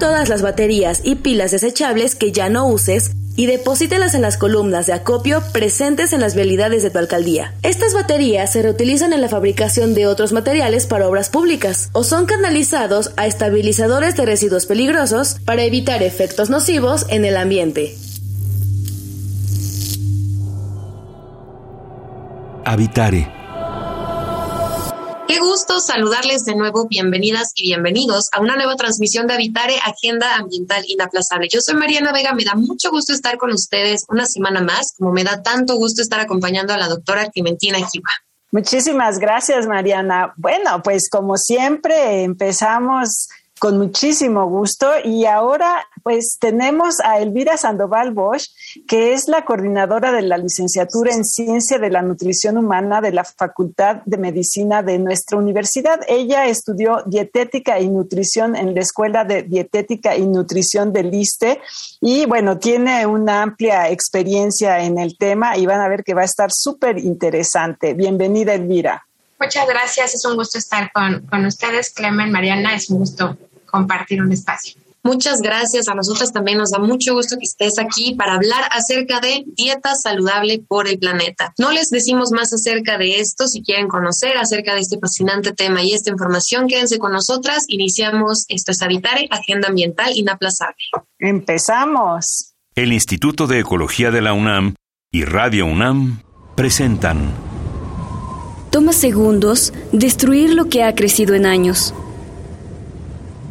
Todas las baterías y pilas desechables que ya no uses y deposítelas en las columnas de acopio presentes en las vialidades de tu alcaldía. Estas baterías se reutilizan en la fabricación de otros materiales para obras públicas o son canalizados a estabilizadores de residuos peligrosos para evitar efectos nocivos en el ambiente. Habitare Qué gusto saludarles de nuevo, bienvenidas y bienvenidos a una nueva transmisión de Habitare Agenda Ambiental Inaplazable. Yo soy Mariana Vega, me da mucho gusto estar con ustedes una semana más, como me da tanto gusto estar acompañando a la doctora Clementina Giva. Muchísimas gracias, Mariana. Bueno, pues como siempre empezamos con muchísimo gusto. Y ahora, pues tenemos a Elvira Sandoval Bosch, que es la coordinadora de la licenciatura en Ciencia de la Nutrición Humana de la Facultad de Medicina de nuestra universidad. Ella estudió dietética y nutrición en la Escuela de Dietética y Nutrición del ISTE y bueno, tiene una amplia experiencia en el tema y van a ver que va a estar súper interesante. Bienvenida, Elvira. Muchas gracias, es un gusto estar con, con ustedes, Clemen, Mariana, es un gusto compartir un espacio. Muchas gracias. A nosotras también nos da mucho gusto que estés aquí para hablar acerca de dieta saludable por el planeta. No les decimos más acerca de esto. Si quieren conocer acerca de este fascinante tema y esta información, quédense con nosotras. Iniciamos esto es Habitare, Agenda Ambiental Inaplazable. Empezamos. El Instituto de Ecología de la UNAM y Radio UNAM presentan. Toma segundos destruir lo que ha crecido en años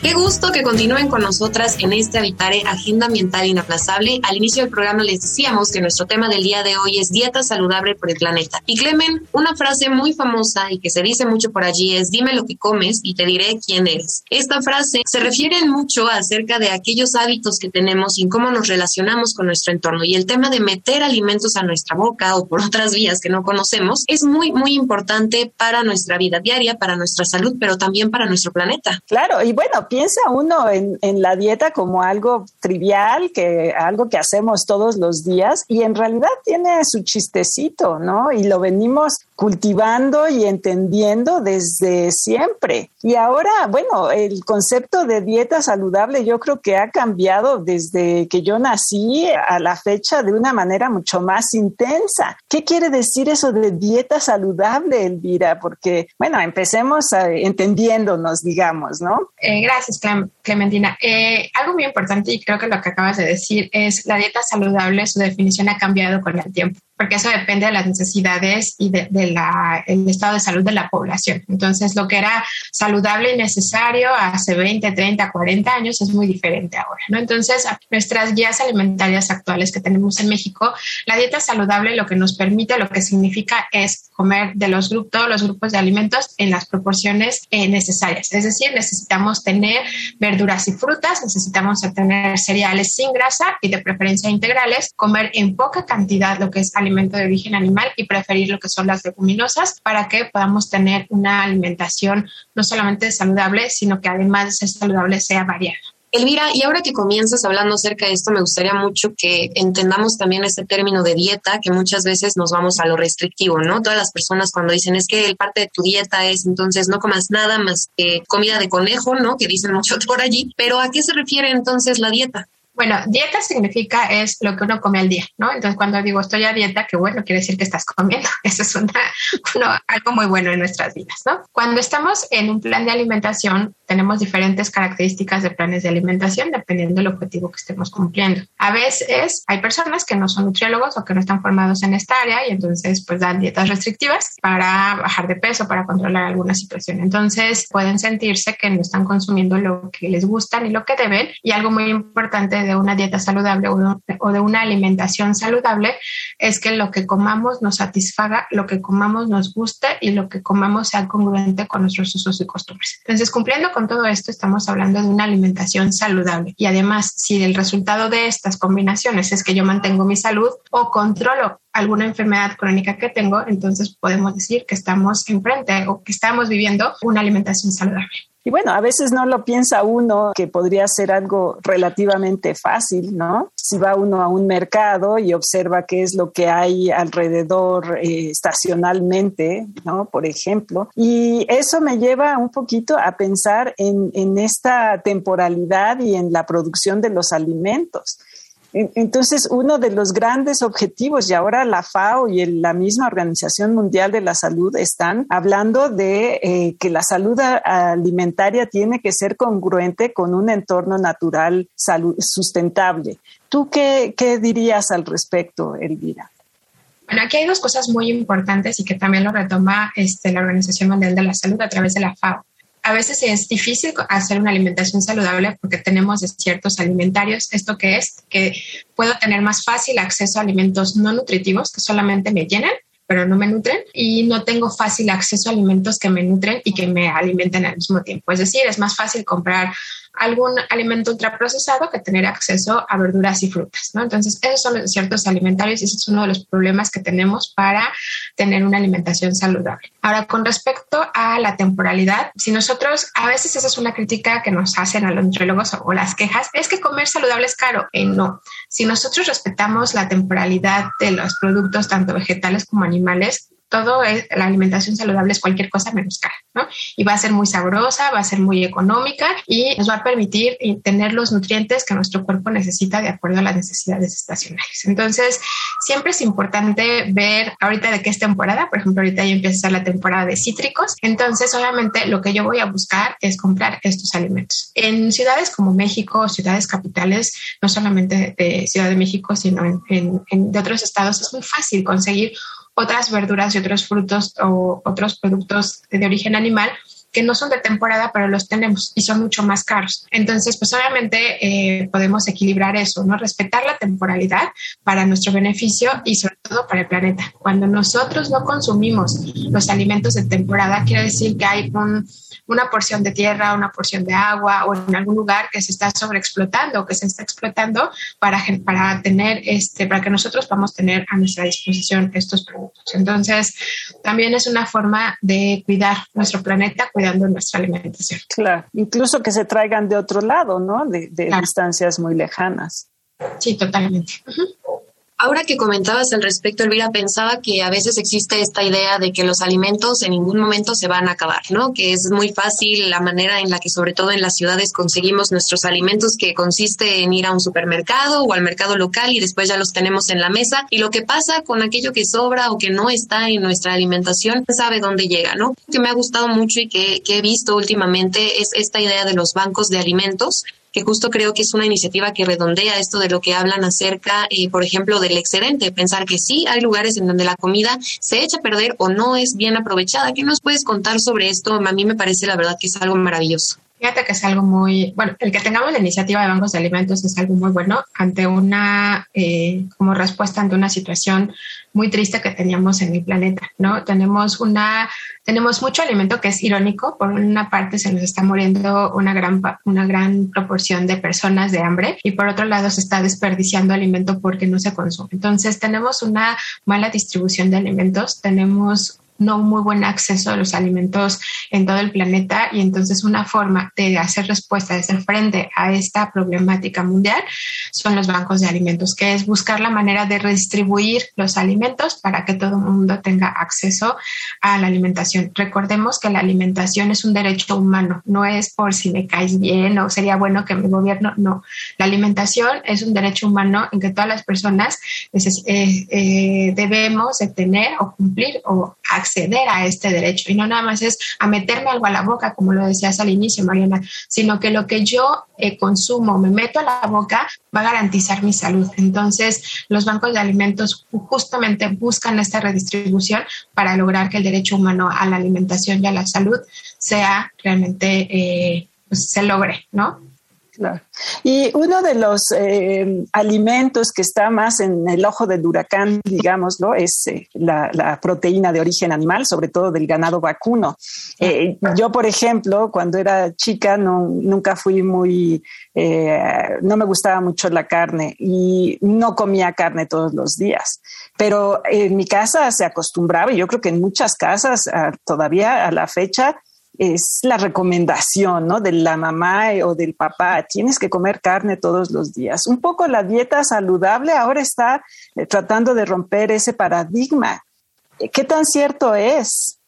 Qué gusto que continúen con nosotras en este Habitare Agenda Ambiental Inaplazable. Al inicio del programa les decíamos que nuestro tema del día de hoy es dieta saludable por el planeta. Y Clemen, una frase muy famosa y que se dice mucho por allí es dime lo que comes y te diré quién eres. Esta frase se refiere mucho acerca de aquellos hábitos que tenemos y cómo nos relacionamos con nuestro entorno. Y el tema de meter alimentos a nuestra boca o por otras vías que no conocemos es muy, muy importante para nuestra vida diaria, para nuestra salud, pero también para nuestro planeta. Claro, y bueno, piensa uno en, en, la dieta como algo trivial, que algo que hacemos todos los días y en realidad tiene su chistecito, ¿no? Y lo venimos cultivando y entendiendo desde siempre. Y ahora, bueno, el concepto de dieta saludable yo creo que ha cambiado desde que yo nací a la fecha de una manera mucho más intensa. ¿Qué quiere decir eso de dieta saludable, Elvira? Porque, bueno, empecemos entendiéndonos, digamos, ¿no? Eh, gracias, Clementina. Eh, algo muy importante y creo que lo que acabas de decir es la dieta saludable, su definición ha cambiado con el tiempo porque eso depende de las necesidades y del de, el estado de salud de la población. Entonces, lo que era saludable y necesario hace 20, 30, 40 años es muy diferente ahora, ¿no? Entonces, nuestras guías alimentarias actuales que tenemos en México, la dieta saludable lo que nos permite, lo que significa es comer de los grupos, todos los grupos de alimentos en las proporciones eh, necesarias. Es decir, necesitamos tener verduras y frutas, necesitamos tener cereales sin grasa y de preferencia integrales, comer en poca cantidad lo que es alimento alimento de origen animal y preferir lo que son las leguminosas para que podamos tener una alimentación no solamente saludable, sino que además de saludable sea variada. Elvira, y ahora que comienzas hablando acerca de esto, me gustaría mucho que entendamos también este término de dieta, que muchas veces nos vamos a lo restrictivo, ¿no? Todas las personas cuando dicen es que el parte de tu dieta es entonces no comas nada más que comida de conejo, ¿no? Que dicen mucho por allí, pero ¿a qué se refiere entonces la dieta? Bueno, dieta significa es lo que uno come al día, ¿no? Entonces, cuando digo estoy a dieta, que bueno, quiere decir que estás comiendo. Eso es una, algo muy bueno en nuestras vidas, ¿no? Cuando estamos en un plan de alimentación, tenemos diferentes características de planes de alimentación dependiendo del objetivo que estemos cumpliendo. A veces hay personas que no son nutriólogos o que no están formados en esta área y entonces pues dan dietas restrictivas para bajar de peso, para controlar alguna situación. Entonces pueden sentirse que no están consumiendo lo que les gusta ni lo que deben y algo muy importante de una dieta saludable o de una alimentación saludable es que lo que comamos nos satisfaga, lo que comamos nos guste y lo que comamos sea congruente con nuestros usos y costumbres. Entonces, cumpliendo con todo esto, estamos hablando de una alimentación saludable. Y además, si el resultado de estas combinaciones es que yo mantengo mi salud o controlo alguna enfermedad crónica que tengo, entonces podemos decir que estamos enfrente o que estamos viviendo una alimentación saludable. Y bueno, a veces no lo piensa uno que podría ser algo relativamente fácil, ¿no? Si va uno a un mercado y observa qué es lo que hay alrededor eh, estacionalmente, ¿no? Por ejemplo. Y eso me lleva un poquito a pensar en, en esta temporalidad y en la producción de los alimentos. Entonces, uno de los grandes objetivos, y ahora la FAO y la misma Organización Mundial de la Salud están hablando de eh, que la salud alimentaria tiene que ser congruente con un entorno natural sustentable. ¿Tú qué, qué dirías al respecto, Elvira? Bueno, aquí hay dos cosas muy importantes y que también lo retoma este, la Organización Mundial de la Salud a través de la FAO a veces es difícil hacer una alimentación saludable porque tenemos ciertos alimentarios. ¿Esto que es? Que puedo tener más fácil acceso a alimentos no nutritivos que solamente me llenan pero no me nutren y no tengo fácil acceso a alimentos que me nutren y que me alimenten al mismo tiempo. Es decir, es más fácil comprar algún alimento ultraprocesado que tener acceso a verduras y frutas, ¿no? Entonces, esos son los ciertos alimentarios y ese es uno de los problemas que tenemos para tener una alimentación saludable. Ahora, con respecto a la temporalidad, si nosotros, a veces esa es una crítica que nos hacen a los nutriólogos o, las quejas, es que comer saludable es caro. Eh, no. Si nosotros respetamos la temporalidad de los productos, tanto vegetales como animales, todo es, la alimentación saludable es cualquier cosa menos cara, ¿no? Y va a ser muy sabrosa, va a ser muy económica y nos va a permitir tener los nutrientes que nuestro cuerpo necesita de acuerdo a las necesidades estacionales. Entonces, siempre es importante ver ahorita de qué es temporada, por ejemplo, ahorita ya empieza la temporada de cítricos, entonces obviamente lo que yo voy a buscar es comprar estos alimentos. En ciudades como México, ciudades capitales, no solamente de Ciudad de México, sino en, en de otros estados, es muy fácil conseguir otras verduras y otros frutos o otros productos de origen animal que no son de temporada, pero los tenemos y son mucho más caros. Entonces, pues obviamente eh, podemos equilibrar eso, ¿no? Respetar la temporalidad para nuestro beneficio y sobre todo para el planeta. Cuando nosotros no consumimos los alimentos de temporada, quiere decir que hay una porción de tierra, una porción de agua o en algún lugar que se está sobreexplotando o que se está explotando para, para tener este, para que nosotros podamos tener a nuestra disposición estos productos. Entonces, también es una forma de cuidar nuestro planeta, cuidando nuestra alimentación. Claro, incluso que se traigan de otro lado, ¿no? De, distancias muy lejanas. Sí, totalmente. Ahora que comentabas al respecto, Elvira, pensaba que a veces existe esta idea de que los alimentos en ningún momento se van a acabar, ¿no? Que es muy fácil la manera en la que, sobre todo en las ciudades, conseguimos nuestros alimentos, que consiste en ir a un supermercado o al mercado local y después ya los tenemos en la mesa. Y lo que pasa con aquello que sobra o que no está en nuestra alimentación, sabe dónde llega, ¿no? Lo que me ha gustado mucho y que, que he visto últimamente es esta idea de los bancos de alimentos que justo creo que es una iniciativa que redondea esto de lo que hablan acerca, eh, por ejemplo, del excedente, pensar que sí hay lugares en donde la comida se echa a perder o no es bien aprovechada. ¿Qué nos puedes contar sobre esto? A mí me parece la verdad que es algo maravilloso. Fíjate que es algo muy, bueno, el que tengamos la iniciativa de bancos de alimentos es algo muy bueno ante una, eh, como respuesta ante una situación muy triste que teníamos en el planeta, ¿no? Tenemos una, tenemos mucho alimento que es irónico. Por una parte se nos está muriendo una gran, una gran proporción de personas de hambre y por otro lado se está desperdiciando alimento porque no se consume. Entonces tenemos una mala distribución de alimentos, tenemos no muy buen acceso a los alimentos en todo el planeta y entonces una forma de hacer respuesta, de hacer frente a esta problemática mundial son los bancos de alimentos, que es buscar la manera de redistribuir los alimentos para que todo el mundo tenga acceso a la alimentación. Recordemos que la alimentación es un derecho humano, no es por si me caes bien o sería bueno que mi gobierno, no. La alimentación es un derecho humano en que todas las personas eh, eh, debemos de tener o cumplir o acceder acceder a este derecho y no nada más es a meterme algo a la boca, como lo decías al inicio, Mariana, sino que lo que yo eh, consumo, me meto a la boca, va a garantizar mi salud. Entonces, los bancos de alimentos justamente buscan esta redistribución para lograr que el derecho humano a la alimentación y a la salud sea realmente, eh, pues, se logre, ¿no? Y uno de los eh, alimentos que está más en el ojo del huracán, digámoslo, es eh, la, proteína de origen animal, sobre todo del ganado vacuno. Eh, yo, por ejemplo, cuando era chica, no, nunca fui muy, no me gustaba mucho la carne y no comía carne todos los días. Pero en mi casa se acostumbraba, y yo creo que en muchas casas ah, todavía a la fecha, es la recomendación ¿no? de la mamá o del papá, tienes que comer carne todos los días. Un poco la dieta saludable ahora está eh, tratando de romper ese paradigma. ¿Qué tan cierto es?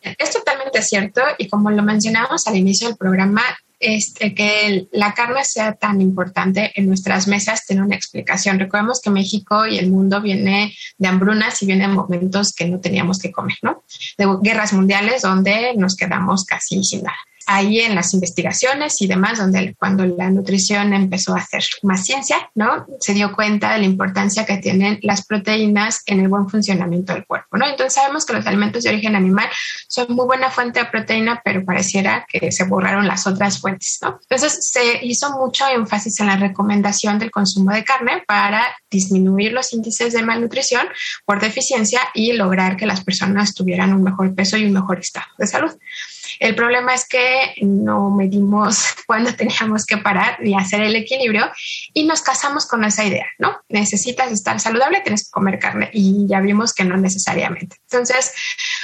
Es totalmente cierto y como lo mencionamos al inicio del programa, este, que la carne sea tan importante en nuestras mesas tiene una explicación. Recordemos que México y el mundo viene de hambrunas y viene de momentos que no teníamos que comer, ¿no? De guerras mundiales donde nos quedamos casi sin nada ahí en las investigaciones y demás, donde cuando la nutrición empezó a hacer más ciencia, ¿no? Se dio cuenta de la importancia que tienen las proteínas en el buen funcionamiento del cuerpo, ¿no? Entonces sabemos que los alimentos de origen animal son muy buena fuente de proteína, pero pareciera que se borraron las otras fuentes, ¿no? Entonces se hizo mucho énfasis en la recomendación del consumo de carne para disminuir los índices de malnutrición por deficiencia y lograr que las personas tuvieran un mejor peso y un mejor estado de salud. El problema es que no medimos cuándo teníamos que parar y hacer el equilibrio y nos casamos con esa idea, ¿no? Necesitas estar saludable, tienes que comer carne y ya vimos que no necesariamente. Entonces,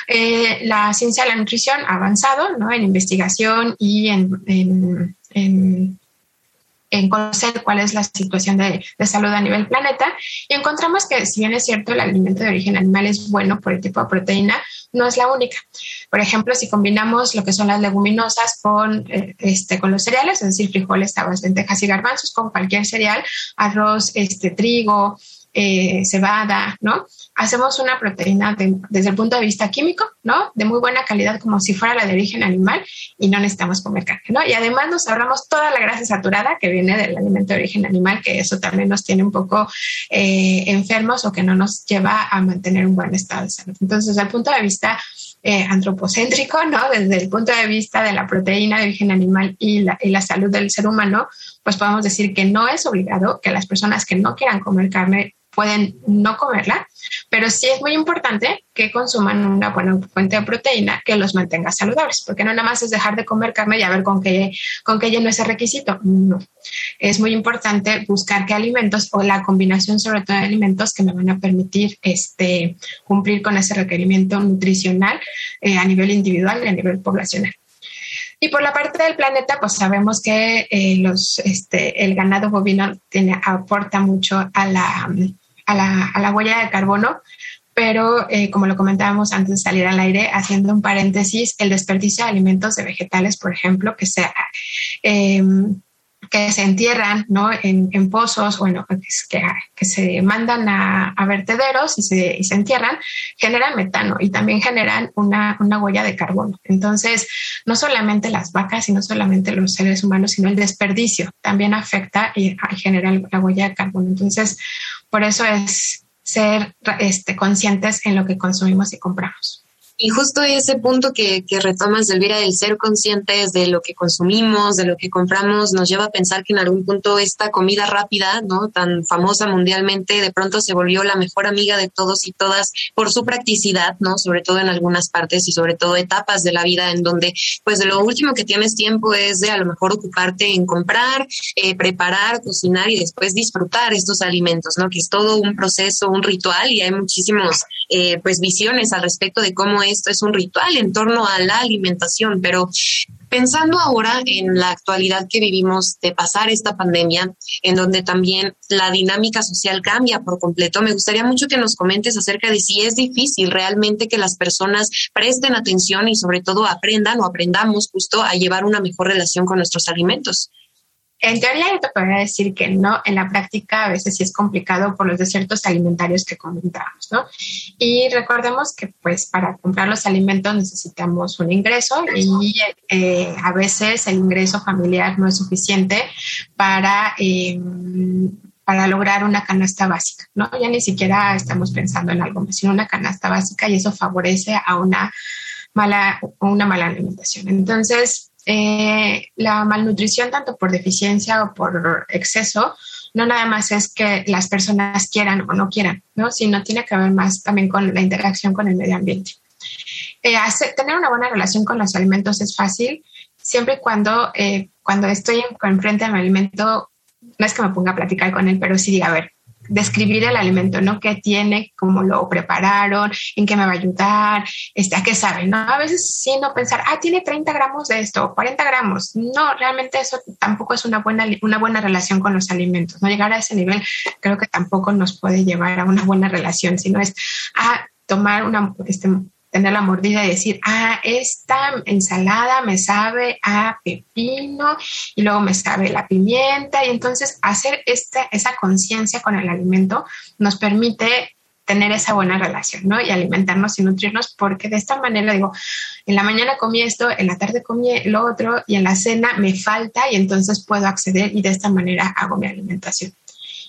eh, la ciencia de la nutrición ha avanzado, ¿no? En investigación y en, en en conocer cuál es la situación de, de, salud a nivel planeta y encontramos que si bien es cierto el alimento de origen animal es bueno por el tipo de proteína, no es la única. Por ejemplo, si combinamos lo que son las leguminosas con, eh, este, con los cereales, es decir, frijoles, habas, lentejas y garbanzos, con cualquier cereal, arroz, este, trigo, eh, cebada, ¿no? Hacemos una proteína desde el punto de vista químico, ¿no? De muy buena calidad, como si fuera la de origen animal, y no necesitamos comer carne, ¿no? Y además nos ahorramos toda la grasa saturada que viene del alimento de origen animal, que eso también nos tiene un poco eh, enfermos o que no nos lleva a mantener un buen estado de salud. Entonces, desde el punto de vista eh, antropocéntrico, ¿no? Desde el punto de vista de la proteína de origen animal y la, y la salud del ser humano, pues podemos decir que no es obligado que las personas que no quieran comer carne pueden no comerla, pero sí es muy importante que consuman una buena fuente de proteína que los mantenga saludables, porque no nada más es dejar de comer carne y a ver con qué, con qué lleno ese requisito. No. Es muy importante buscar qué alimentos o la combinación sobre todo de alimentos que me van a permitir este, cumplir con ese requerimiento nutricional eh, a nivel individual y a nivel poblacional. Y por la parte del planeta, pues sabemos que eh, los, este, el ganado bovino tiene, aporta mucho a la, a la, a la huella de carbono, pero eh, como lo comentábamos antes de salir al aire, haciendo un paréntesis, el desperdicio de alimentos de vegetales, por ejemplo, que sea... Eh, que se entierran ¿no? en, pozos, bueno, que, que se mandan a, vertederos y se, y se, entierran, generan metano y también generan una, una, huella de carbono. Entonces, no solamente las vacas y no solamente los seres humanos, sino el desperdicio también afecta y, y genera la huella de carbono. Entonces, por eso es ser este, conscientes en lo que consumimos y compramos. Y justo ese punto que, retomas, Elvira, del ser conscientes de lo que consumimos, de lo que compramos, nos lleva a pensar que en algún punto esta comida rápida, ¿no? Tan famosa mundialmente, de pronto se volvió la mejor amiga de todos y todas por su practicidad, ¿no? Sobre todo en algunas partes y sobre todo etapas de la vida en donde, pues, de lo último que tienes tiempo es de a lo mejor ocuparte en comprar, eh, preparar, cocinar y después disfrutar estos alimentos, ¿no? Que es todo un proceso, un ritual y hay muchísimos, eh, pues, visiones al respecto de cómo esto es un ritual en torno a la alimentación, pero pensando ahora en la actualidad que vivimos de pasar esta pandemia, en donde también la dinámica social cambia por completo, me gustaría mucho que nos comentes acerca de si es difícil realmente que las personas presten atención y sobre todo aprendan o aprendamos justo a llevar una mejor relación con nuestros alimentos. En teoría yo te podría decir que no, en la práctica a veces sí es complicado por los desiertos alimentarios que comentamos, ¿no? Y recordemos que pues para comprar los alimentos necesitamos un ingreso y eh, a veces el ingreso familiar no es suficiente para, em, para lograr una canasta básica, ¿no? Ya ni siquiera estamos pensando en algo más, sino una canasta básica y eso favorece a una mala, una mala alimentación. Entonces, eh, la malnutrición, tanto por deficiencia o por exceso, no nada más es que las personas quieran o no quieran, ¿no? sino tiene que ver más también con la interacción con el medio ambiente. Eh, tener una buena relación con los alimentos es fácil siempre y cuando, eh, cuando estoy enfrente de mi alimento, no es que me ponga a platicar con él, pero sí diga, a ver, describir el alimento, ¿no? ¿Qué tiene? ¿Cómo lo prepararon? ¿En qué me va a ayudar? Este, ¿A qué sabe? ¿no? A veces sí no pensar, ah, tiene 30 gramos de esto, 40 gramos. No, realmente eso tampoco es una buena, una buena relación con los alimentos. No llegar a ese nivel creo que tampoco nos puede llevar a una buena relación, sino es, ah, tomar una, este, tener la mordida y decir, ah, esta ensalada me sabe a pepino y luego me sabe la pimienta. Y entonces hacer esta, esa conciencia con el alimento nos permite tener esa buena relación, ¿no? Y alimentarnos y nutrirnos, porque de esta manera digo, en la mañana comí esto, en la tarde comí lo otro y en la cena me falta y entonces puedo acceder y de esta manera hago mi alimentación.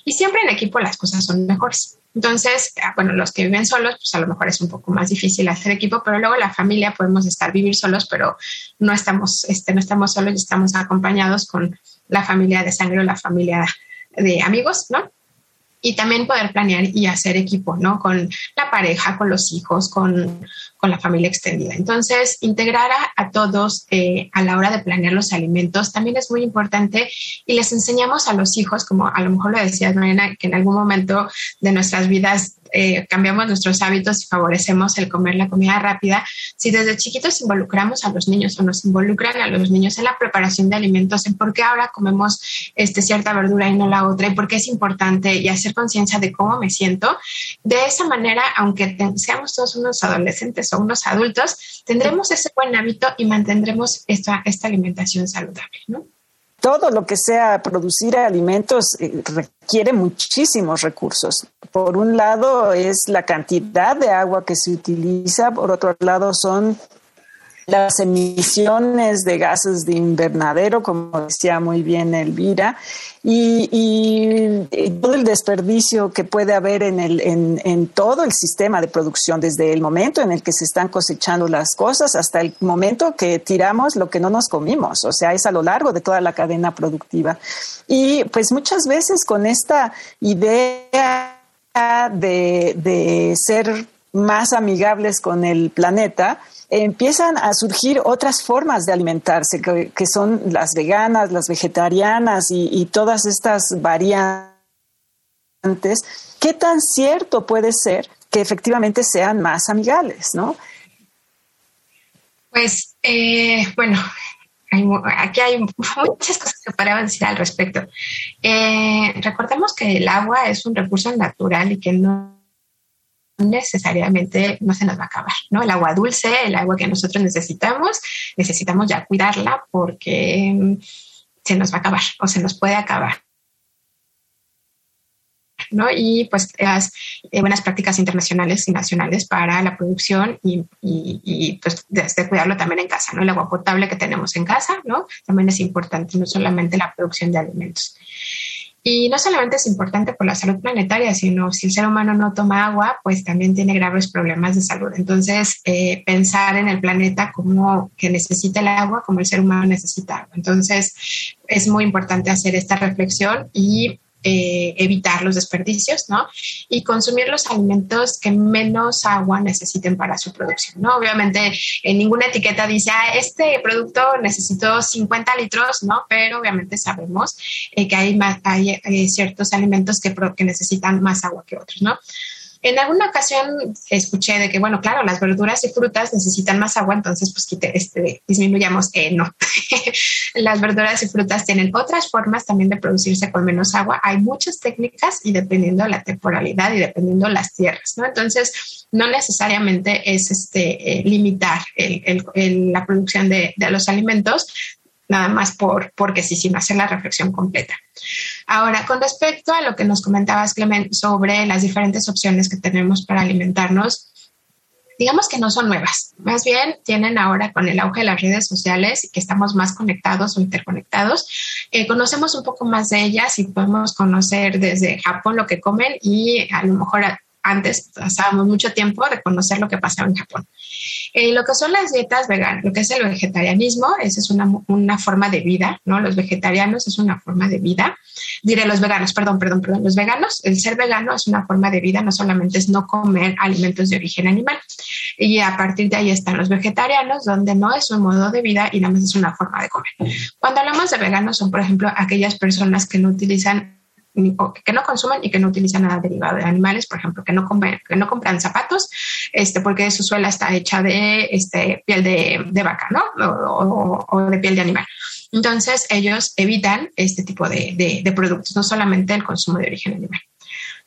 Y siempre en equipo las cosas son mejores. Entonces, ah, bueno, los que viven solos, pues a lo mejor es un poco más difícil hacer equipo, pero luego la familia podemos estar vivir solos, pero no estamos, este, no estamos solos estamos acompañados con la familia de sangre o la familia de amigos, ¿no? y también poder planear y hacer equipo, ¿no? Con la pareja, con los hijos, con, con la familia extendida. Entonces, integrar a, todos eh, a la hora de planear los alimentos también es muy importante y les enseñamos a los hijos, como a lo mejor lo decías, Mariana, que en algún momento de nuestras vidas eh, cambiamos nuestros hábitos y favorecemos el comer la comida rápida, si desde chiquitos involucramos a los niños o nos involucran a los niños en la preparación de alimentos, en por qué ahora comemos este, cierta verdura y no la otra, y por qué es importante y hacer conciencia de cómo me siento, de esa manera, aunque seamos todos unos adolescentes o unos adultos, tendremos ese buen hábito y mantendremos esta, esta alimentación saludable, ¿no? todo lo que sea producir alimentos eh, requiere muchísimos recursos. Por un lado es la cantidad de agua que se utiliza, por otro lado son las emisiones de gases de invernadero, como decía muy bien Elvira, y, todo el desperdicio que puede haber en, el, en, todo el sistema de producción, desde el momento en el que se están cosechando las cosas hasta el momento que tiramos lo que no nos comimos, o sea, es a lo largo de toda la cadena productiva. Y pues muchas veces con esta idea de, de ser más amigables con el planeta, empiezan a surgir otras formas de alimentarse, que, son las veganas, las vegetarianas y, todas estas variantes. ¿Qué tan cierto puede ser que efectivamente sean más amigables, no? Pues, eh, bueno, aquí hay muchas cosas que podemos decir al respecto. Eh, recordemos que el agua es un recurso natural y que no necesariamente no se nos va a acabar, ¿no? El agua dulce, el agua que nosotros necesitamos, necesitamos ya cuidarla porque mm, se nos va a acabar o se nos puede acabar. ¿no? Y pues las eh, buenas prácticas internacionales y nacionales para la producción y, y, pues de, cuidarlo también en casa, ¿no? El agua potable que tenemos en casa, ¿no? También es importante, no solamente la producción de alimentos. Y no solamente es importante por la salud planetaria, sino si el ser humano no toma agua, pues también tiene graves problemas de salud. Entonces, eh, pensar en el planeta como que necesita el agua, como el ser humano necesita agua. Entonces, es muy importante hacer esta reflexión y eh, evitar los desperdicios, ¿no? Y consumir los alimentos que menos agua necesiten para su producción, ¿no? Obviamente, en ninguna etiqueta dice, ah, este producto necesitó 50 litros, ¿no? Pero obviamente sabemos eh, que hay, más, hay eh, ciertos alimentos que, que necesitan más agua que otros, ¿no? En alguna ocasión escuché de que, bueno, claro, las verduras y frutas necesitan más agua, entonces pues este, disminuyamos. Eh, no, las verduras y frutas tienen otras formas también de producirse con menos agua. Hay muchas técnicas y dependiendo la temporalidad y dependiendo las tierras, ¿no? Entonces, no necesariamente es este, eh, limitar la producción de, de los alimentos, nada más por, porque sí, sin hacer la reflexión completa. Ahora, con respecto a lo que nos comentabas, Clement, sobre las diferentes opciones que tenemos para alimentarnos, digamos que no son nuevas, más bien tienen ahora con el auge de las redes sociales y que estamos más conectados o interconectados, eh, conocemos un poco más de ellas y podemos conocer desde Japón lo que comen y a lo mejor antes pasábamos mucho tiempo de conocer lo que pasaba en Japón. Eh, lo que son las dietas veganas, lo que es el vegetarianismo, es una, una, forma de vida, ¿no? Los vegetarianos es una forma de vida. Diré los veganos, perdón, perdón, perdón. Los veganos, el ser vegano es una forma de vida, no solamente es no comer alimentos de origen animal. Y a partir de ahí están los vegetarianos, donde no es un modo de vida y nada más es una forma de comer. Cuando hablamos de veganos son, por ejemplo, aquellas personas que no utilizan que no consuman y que no utilizan nada derivado de animales, por ejemplo, que no, que no compran zapatos, este, porque su suela está hecha de este, piel de, vaca, ¿no? O, de piel de animal. Entonces, ellos evitan este tipo de, de productos, no solamente el consumo de origen animal.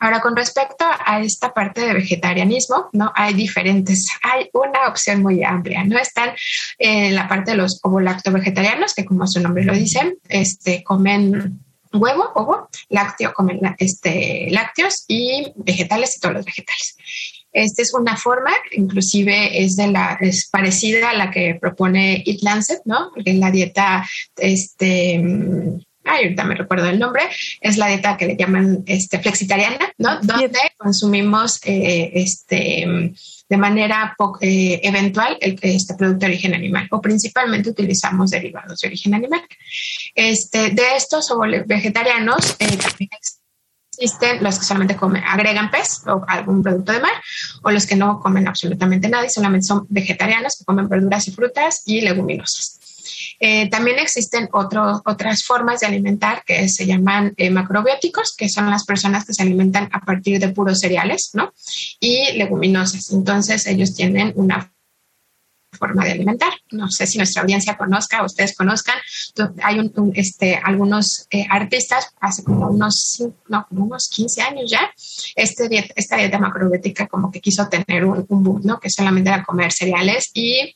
Ahora, con respecto a esta parte de vegetarianismo, ¿no? Hay diferentes, hay una opción muy amplia, ¿no? Están en la parte de los ovolacto vegetarianos, que como su nombre lo dice, este, comen huevo, ovo, lácteo, comen este, lácteos y vegetales y todos los vegetales. Esta es una forma, inclusive es, de la, es parecida a la que propone Eat Lancet, ¿no? Porque en la dieta, este, ahorita me recuerdo el nombre, es la dieta que le llaman este, flexitariana, ¿no? Donde consumimos eh, este de manera eh, eventual el, este producto de origen animal o principalmente utilizamos derivados de origen animal. Este, de estos vegetarianos eh, también existen los que solamente comen, agregan pez o algún producto de mar o los que no comen absolutamente nada y solamente son vegetarianos que comen verduras y frutas y leguminosas. Eh, también existen otras formas de alimentar que se llaman eh, macrobióticos, que son las personas que se alimentan a partir de puros cereales, ¿no? Y leguminosas. Entonces, ellos tienen una forma de alimentar. No sé si nuestra audiencia conozca, ustedes conozcan. Hay un, este, algunos eh, artistas, hace como unos, no, como unos 15 años ya, este dieta, esta dieta macrobiótica como que quiso tener un, boom, ¿no? Que solamente era comer cereales y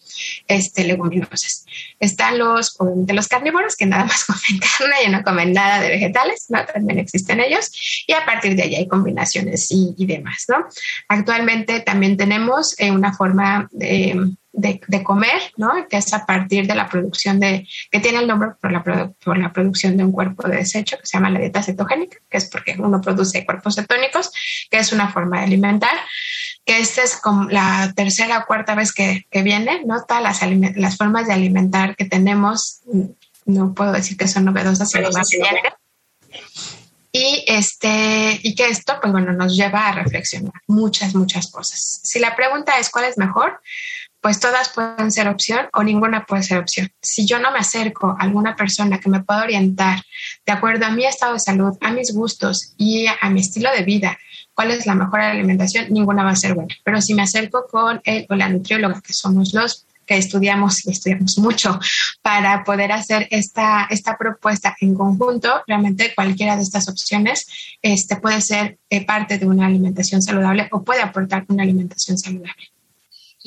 este, leguminosas. Están los, de los carnívoros que nada más comen carne y no comen nada de vegetales, ¿no? También existen ellos. Y a partir de ahí hay combinaciones y, y demás, ¿no? Actualmente también tenemos eh, una forma de de, comer, ¿no? Que es a partir de la producción de, que tiene el nombre por la, por la producción de un cuerpo de desecho que se llama la dieta cetogénica, que es porque uno produce cuerpos cetónicos, que es una forma de alimentar, que esta es como la tercera o cuarta vez que, que viene, ¿no? Todas las, las formas de alimentar que tenemos, no puedo decir que son novedosas, sino más y este y que esto pues bueno nos lleva a reflexionar muchas muchas cosas si la pregunta es cuál es mejor pues todas pueden ser opción o ninguna puede ser opción. Si yo no me acerco a alguna persona que me pueda orientar de acuerdo a mi estado de salud, a mis gustos y a, mi estilo de vida, cuál es la mejor alimentación, ninguna va a ser buena. Pero si me acerco con él o la nutrióloga, que somos los que estudiamos y estudiamos mucho para poder hacer esta, esta propuesta en conjunto, realmente cualquiera de estas opciones este, puede ser eh, parte de una alimentación saludable o puede aportar una alimentación saludable.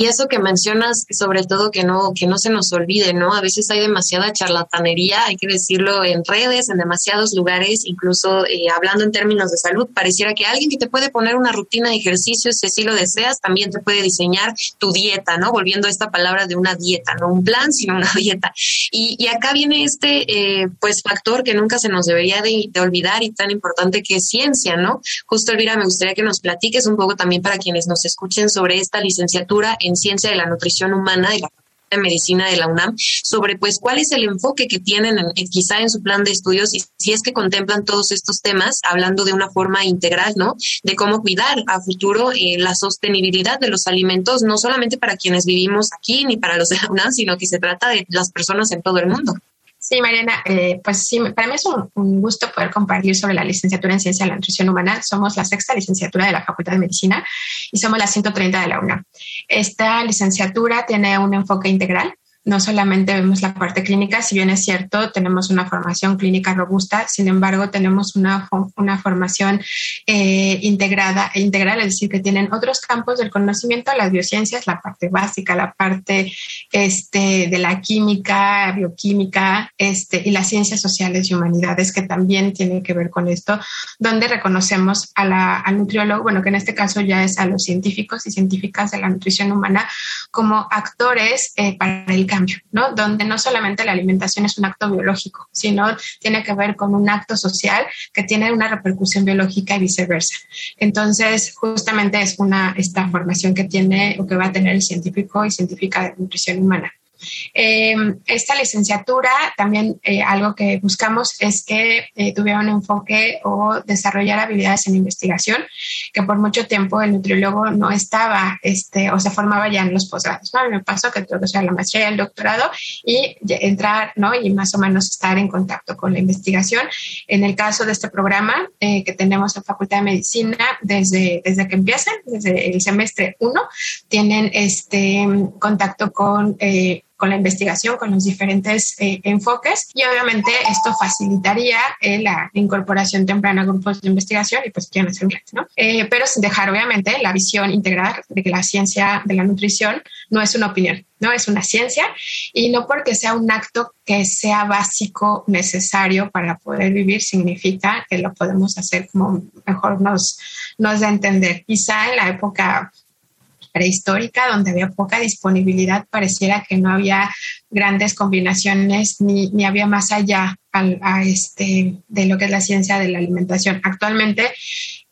Y eso que mencionas, sobre todo que no, que no se nos olvide, ¿no? A veces hay demasiada charlatanería, hay que decirlo en redes, en demasiados lugares, incluso eh, hablando en términos de salud, pareciera que alguien que te puede poner una rutina de ejercicios, si así lo deseas, también te puede diseñar tu dieta, ¿no? Volviendo a esta palabra de una dieta, no un plan, sino una dieta. Y, y acá viene este, eh, pues, factor que nunca se nos debería de, de olvidar y tan importante que es ciencia, ¿no? Justo, Elvira, me gustaría que nos platiques un poco también para quienes nos escuchen sobre esta licenciatura en Ciencia de la Nutrición Humana de la de Medicina de la UNAM sobre pues cuál es el enfoque que tienen quizá en su plan de estudios y si es que contemplan todos estos temas hablando de una forma integral, ¿no? De cómo cuidar a futuro eh, la sostenibilidad de los alimentos, no solamente para quienes vivimos aquí ni para los de la UNAM, sino que se trata de las personas en todo el mundo. Sí, Mariana, eh, pues sí, para mí es un, gusto poder compartir sobre la licenciatura en Ciencia de la Nutrición Humana. Somos la sexta licenciatura de la Facultad de Medicina y somos la 130 de la UNAM. Esta licenciatura tiene un enfoque integral no solamente vemos la parte clínica, si bien es cierto, tenemos una formación clínica robusta, sin embargo, tenemos una, una formación eh, integrada integral, es decir, que tienen otros campos del conocimiento, las biociencias, la parte básica, la parte este, de la química, bioquímica este, y las ciencias sociales y humanidades, que también tienen que ver con esto, donde reconocemos a la, al nutriólogo, bueno, que en este caso ya es a los científicos y científicas de la nutrición humana, como actores eh, para el cambio, ¿no? Donde no solamente la alimentación es un acto biológico, sino tiene que ver con un acto social que tiene una repercusión biológica y viceversa. Entonces, justamente es una esta formación que tiene o que va a tener el científico y científica de nutrición humana. Eh, esta licenciatura, también eh, algo que buscamos es que eh, tuviera un enfoque o desarrollar habilidades en investigación, que por mucho tiempo el nutriólogo no estaba este, o se formaba ya en los posgrados. ¿no? me pasó que todo sea la maestría y el doctorado y entrar ¿no? y más o menos estar en contacto con la investigación. En el caso de este programa que tenemos en Facultad de Medicina, desde, desde que empiezan, desde el semestre 1, tienen este contacto con con la investigación, con los diferentes eh, enfoques y obviamente esto facilitaría eh, la incorporación temprana a grupos de investigación y pues quieren hacer un ¿no? Eh, pero sin dejar obviamente la visión integral de que la ciencia de la nutrición no es una opinión, no es una ciencia y no porque sea un acto que sea básico, necesario para poder vivir, significa que lo podemos hacer como mejor nos, nos da a entender. Quizá en la época prehistórica, donde había poca disponibilidad, pareciera que no había grandes combinaciones ni, ni había más allá a este, de lo que es la ciencia de la alimentación. Actualmente,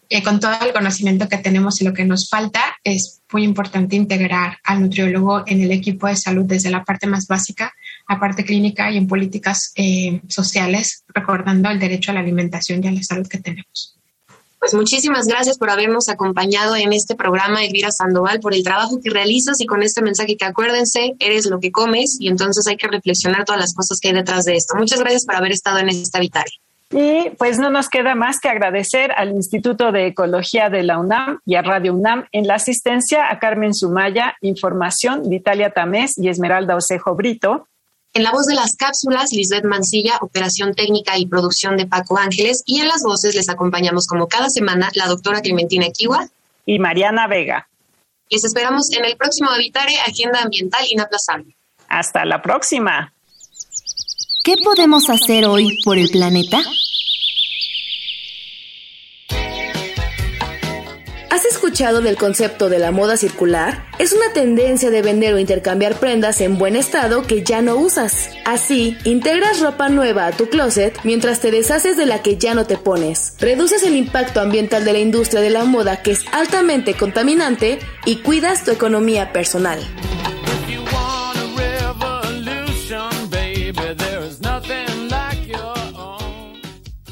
eh, con todo el conocimiento que tenemos y lo que nos falta, es muy importante integrar al nutriólogo en el equipo de salud desde la parte más básica, a parte clínica y en políticas eh, sociales, recordando el derecho a la alimentación y a la salud que tenemos. Pues muchísimas gracias por habernos acompañado en este programa, Elvira Sandoval, por el trabajo que realizas y con este mensaje que acuérdense, eres lo que comes y entonces hay que reflexionar todas las cosas que hay detrás de esto. Muchas gracias por haber estado en esta vital. Y pues no nos queda más que agradecer al Instituto de Ecología de la UNAM y a Radio UNAM en la asistencia a Carmen Sumaya, información de Italia Tamés y Esmeralda Osejo Brito, en la voz de las cápsulas, Lisbeth Mancilla, operación técnica y producción de Paco Ángeles. Y en las voces les acompañamos como cada semana la doctora Clementina Kiwa y Mariana Vega. Les esperamos en el próximo Habitare Agenda Ambiental Inaplazable. Hasta la próxima. ¿Qué podemos hacer hoy por el planeta? ¿Has escuchado del concepto de la moda circular? Es una tendencia de vender o intercambiar prendas en buen estado que ya no usas. Así, integras ropa nueva a tu closet mientras te deshaces de la que ya no te pones. Reduces el impacto ambiental de la industria de la moda que es altamente contaminante y cuidas tu economía personal.